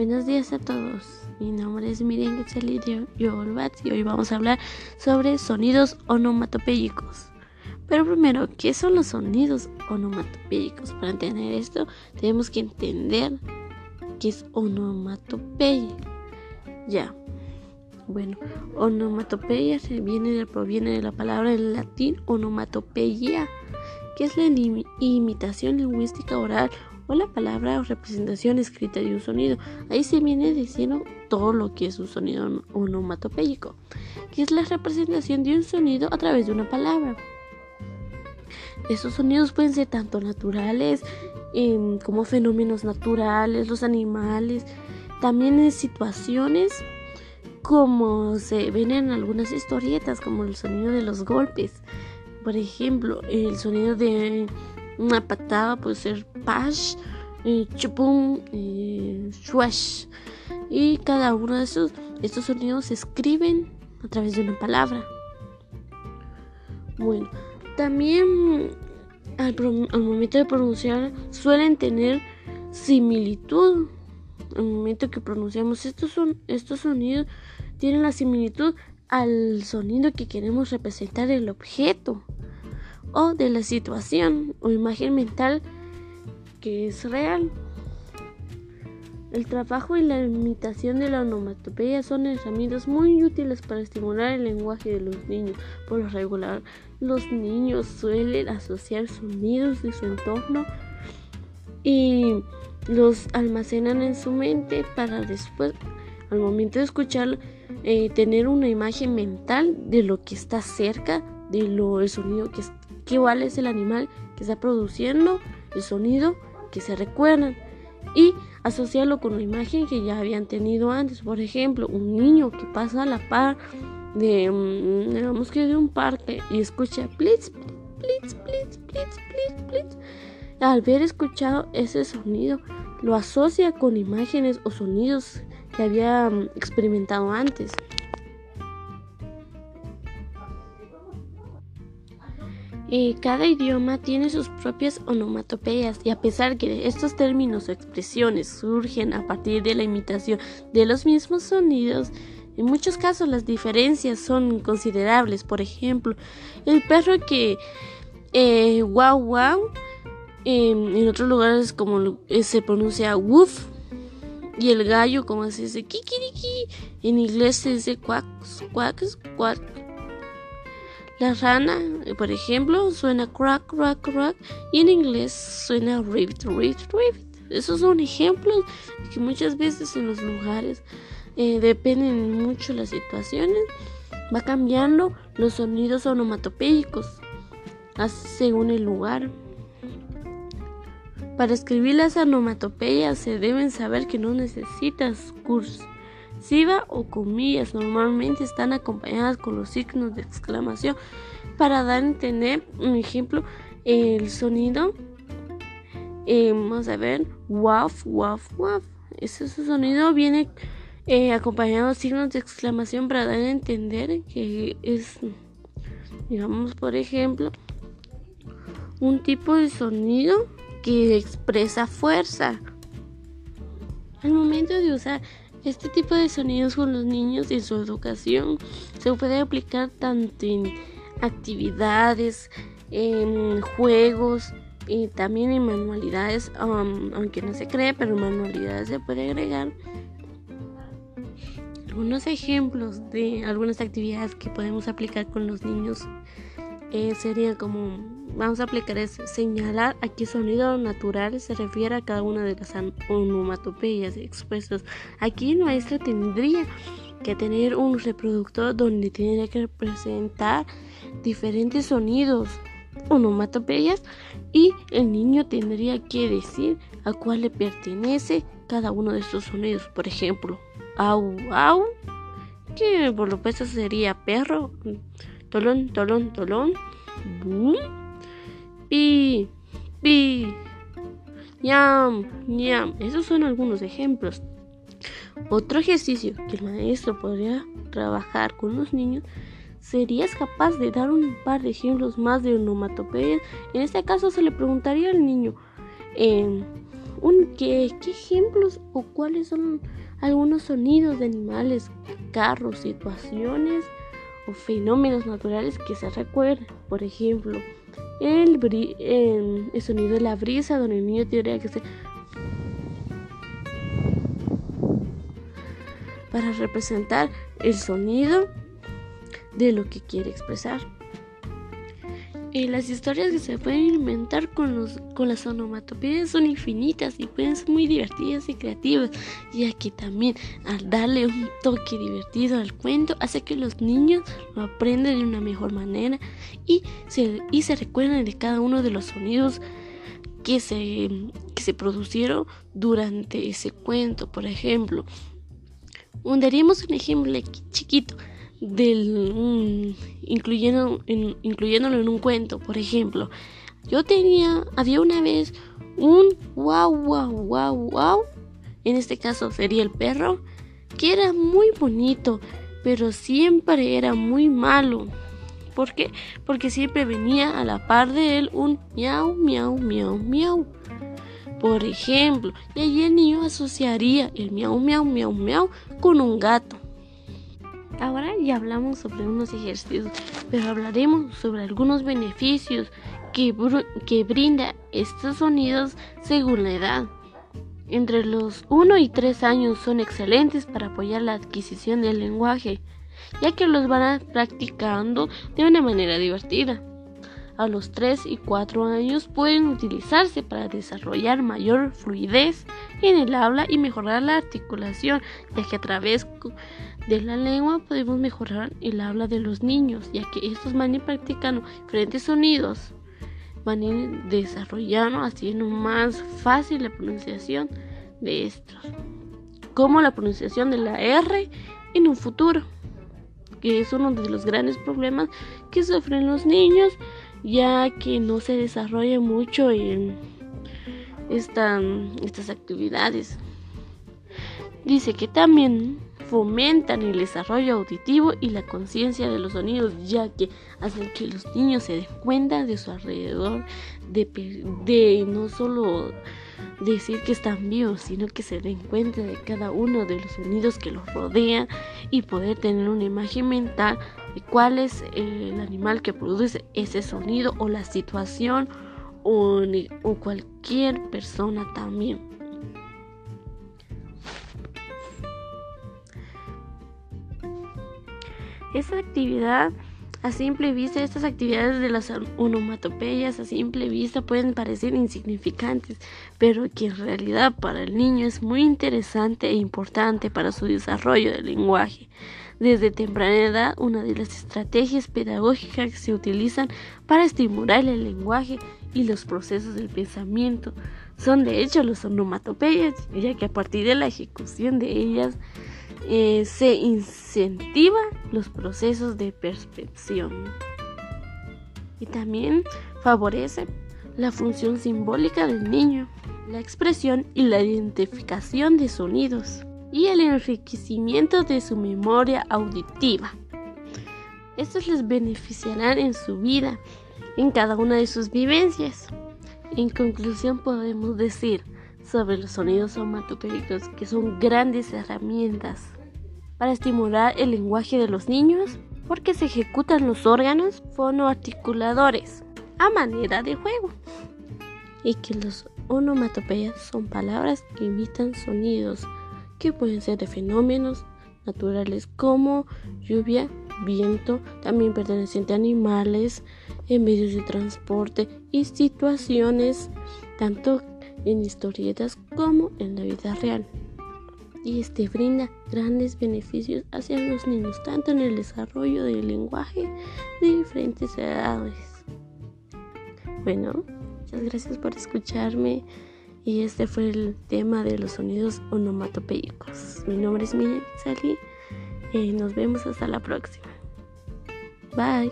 Buenos días a todos. Mi nombre es Miriam Quetzalidio Yolbat y hoy vamos a hablar sobre sonidos onomatopéyicos. Pero primero, ¿qué son los sonidos onomatopéyicos? Para entender esto, tenemos que entender qué es onomatopeya. Ya. Bueno, onomatopeya proviene de la palabra en latín onomatopeia, que es la imitación lingüística oral o la palabra o representación escrita de un sonido. Ahí se viene diciendo todo lo que es un sonido onomatopéyico, que es la representación de un sonido a través de una palabra. Esos sonidos pueden ser tanto naturales em, como fenómenos naturales, los animales, también en situaciones como se ven en algunas historietas, como el sonido de los golpes. Por ejemplo, el sonido de una patada puede ser pash, chupum. Y cada uno de esos, estos sonidos se escriben a través de una palabra. Bueno, también al, momento de pronunciar suelen tener similitud. Al momento que pronunciamos estos, son, estos sonidos, tienen la similitud al sonido que queremos representar el objeto o de la situación o imagen mental que es real. El trabajo y la imitación de la onomatopeya son herramientas muy útiles para estimular el lenguaje de los niños. Por lo regular, los niños suelen asociar sonidos de su entorno y los almacenan en su mente para después, al momento de escuchar, eh, tener una imagen mental de lo que está cerca, de lo el sonido que, igual es el animal que está produciendo el sonido que se recuerdan y asociarlo con una imagen que ya habían tenido antes. Por ejemplo, un niño que pasa a la par de, mm, digamos que de un parque y escucha blitz, blitz, blitz, blitz, blitz, blitz. Al haber escuchado ese sonido, lo asocia con imágenes o sonidos que había mm, experimentado antes. Cada idioma tiene sus propias onomatopeyas y a pesar que estos términos o expresiones surgen a partir de la imitación de los mismos sonidos, en muchos casos las diferencias son considerables. Por ejemplo, el perro que eh, wow wow en otros lugares como eh, se pronuncia woof y el gallo como se dice kikiriki en inglés se dice quacks quacks quack la rana, eh, por ejemplo, suena crack, crack, crack y en inglés suena ribbit, ribbit, ribbit. Esos son ejemplos que muchas veces en los lugares eh, dependen mucho las situaciones. Va cambiando los sonidos onomatopéicos según el lugar. Para escribir las onomatopeyas se deben saber que no necesitas curso O comillas normalmente están acompañadas con los signos de exclamación. Para dar a entender un ejemplo el sonido eh, vamos a ver waf waf waf. Ese sonido viene eh, acompañado de signos de exclamación para dar a entender que es digamos por ejemplo un tipo de sonido que expresa fuerza. Al momento de usar este tipo de sonidos con los niños en su educación se puede aplicar tanto en actividades, en juegos y también en manualidades, um, aunque no se cree, pero en manualidades se puede agregar algunos ejemplos de algunas actividades que podemos aplicar con los niños eh, sería como vamos a aplicar es señalar a qué sonido natural se refiere a cada una de las onomatopeyas expuestas. Aquí el maestro tendría que tener un reproductor donde tiene que representar diferentes sonidos onomatopeyas y el niño tendría que decir a cuál le pertenece cada uno de estos sonidos. Por ejemplo, au au, que por lo puesto sería perro tolón, tolón, tolón, boom, pi, pi, ñam, ñam. Esos son algunos ejemplos. Otro ejercicio que el maestro podría trabajar con los niños ¿Serías capaz de dar un par de ejemplos más de onomatopeya? En este caso se le preguntaría al niño, em, un, ¿qué, ¿qué ejemplos o cuáles son algunos sonidos de animales, carros, situaciones fenómenos naturales que se recuerdan? Por ejemplo, el, el, sonido de la brisa, donde el niño tendría que ser para representar el sonido de lo que quiere expresar. Y las historias que se pueden inventar con, los, con las onomatopeyas son infinitas y pueden ser muy divertidas y creativas, ya que también al darle un toque divertido al cuento hace que los niños lo aprendan de una mejor manera y se, y se recuerden de cada uno de los sonidos que se, que se produjeron durante ese cuento. Por ejemplo, daríamos un ejemplo chiquito del incluyendo incluyéndolo en un cuento, por ejemplo. Yo tenía, había una vez un wow, wow, wow, wow. En este caso sería el perro, que era muy bonito, pero siempre era muy malo. ¿Por qué? Porque siempre venía a la par de él un miau, miau, miau, miau. Por ejemplo, y allí el niño asociaría el miau, miau, miau, miau con un gato. Ahora ya hablamos sobre unos ejercicios, pero hablaremos sobre algunos beneficios que, que brinda estos sonidos según la edad. Entre los 1 y 3 años son excelentes para apoyar la adquisición del lenguaje, ya que los van practicando de una manera divertida a los 3 y 4 años pueden utilizarse para desarrollar mayor fluidez en el habla y mejorar la articulación, ya que a través de la lengua podemos mejorar el habla de los niños, ya que estos van a practicando diferentes sonidos, van a ir desarrollando, haciendo más fácil la pronunciación de estos, como la pronunciación de la R en un futuro que es uno de los grandes problemas que sufren los niños ya que no se desarrolla mucho en estas actividades. Dice que también fomentan el desarrollo auditivo y la conciencia de los sonidos, ya que hacen que los niños se den cuenta de su alrededor, de, de no solo decir que están vivos, sino que se den cuenta de cada uno de los sonidos que los rodean y poder tener una imagen mental de cuál es el animal que produce ese sonido o la situación o, o cualquier persona también. Esta actividad a simple vista, estas actividades de las onomatopeyas a simple vista pueden parecer insignificantes, pero que en realidad para el niño es muy interesante e importante para su desarrollo del lenguaje. Desde temprana edad, una de las estrategias pedagógicas que se utilizan para estimular el lenguaje y los procesos del pensamiento son de hecho los onomatopeyas, ya que a partir de la ejecución de ellas eh, se incentiva los procesos de percepción. Y también favorece la función simbólica del niño, la expresión y la identificación de sonidos y el enriquecimiento de su memoria auditiva. Estos les beneficiarán en su vida, en cada una de sus vivencias. En conclusión podemos decir sobre los sonidos onomatopéicos que son grandes herramientas para estimular el lenguaje de los niños porque se ejecutan los órganos fonoarticuladores a manera de juego y que los onomatopeyas son palabras que imitan sonidos que pueden ser de fenómenos naturales como lluvia, viento, también perteneciente a animales, en medios de transporte y situaciones tanto en historietas como en la vida real. Y este brinda grandes beneficios hacia los niños, tanto en el desarrollo del lenguaje de diferentes edades. Bueno, muchas gracias por escucharme y este fue el tema de los sonidos onomatopeicos. Mi nombre es Miriam Sally y nos vemos hasta la próxima. Bye.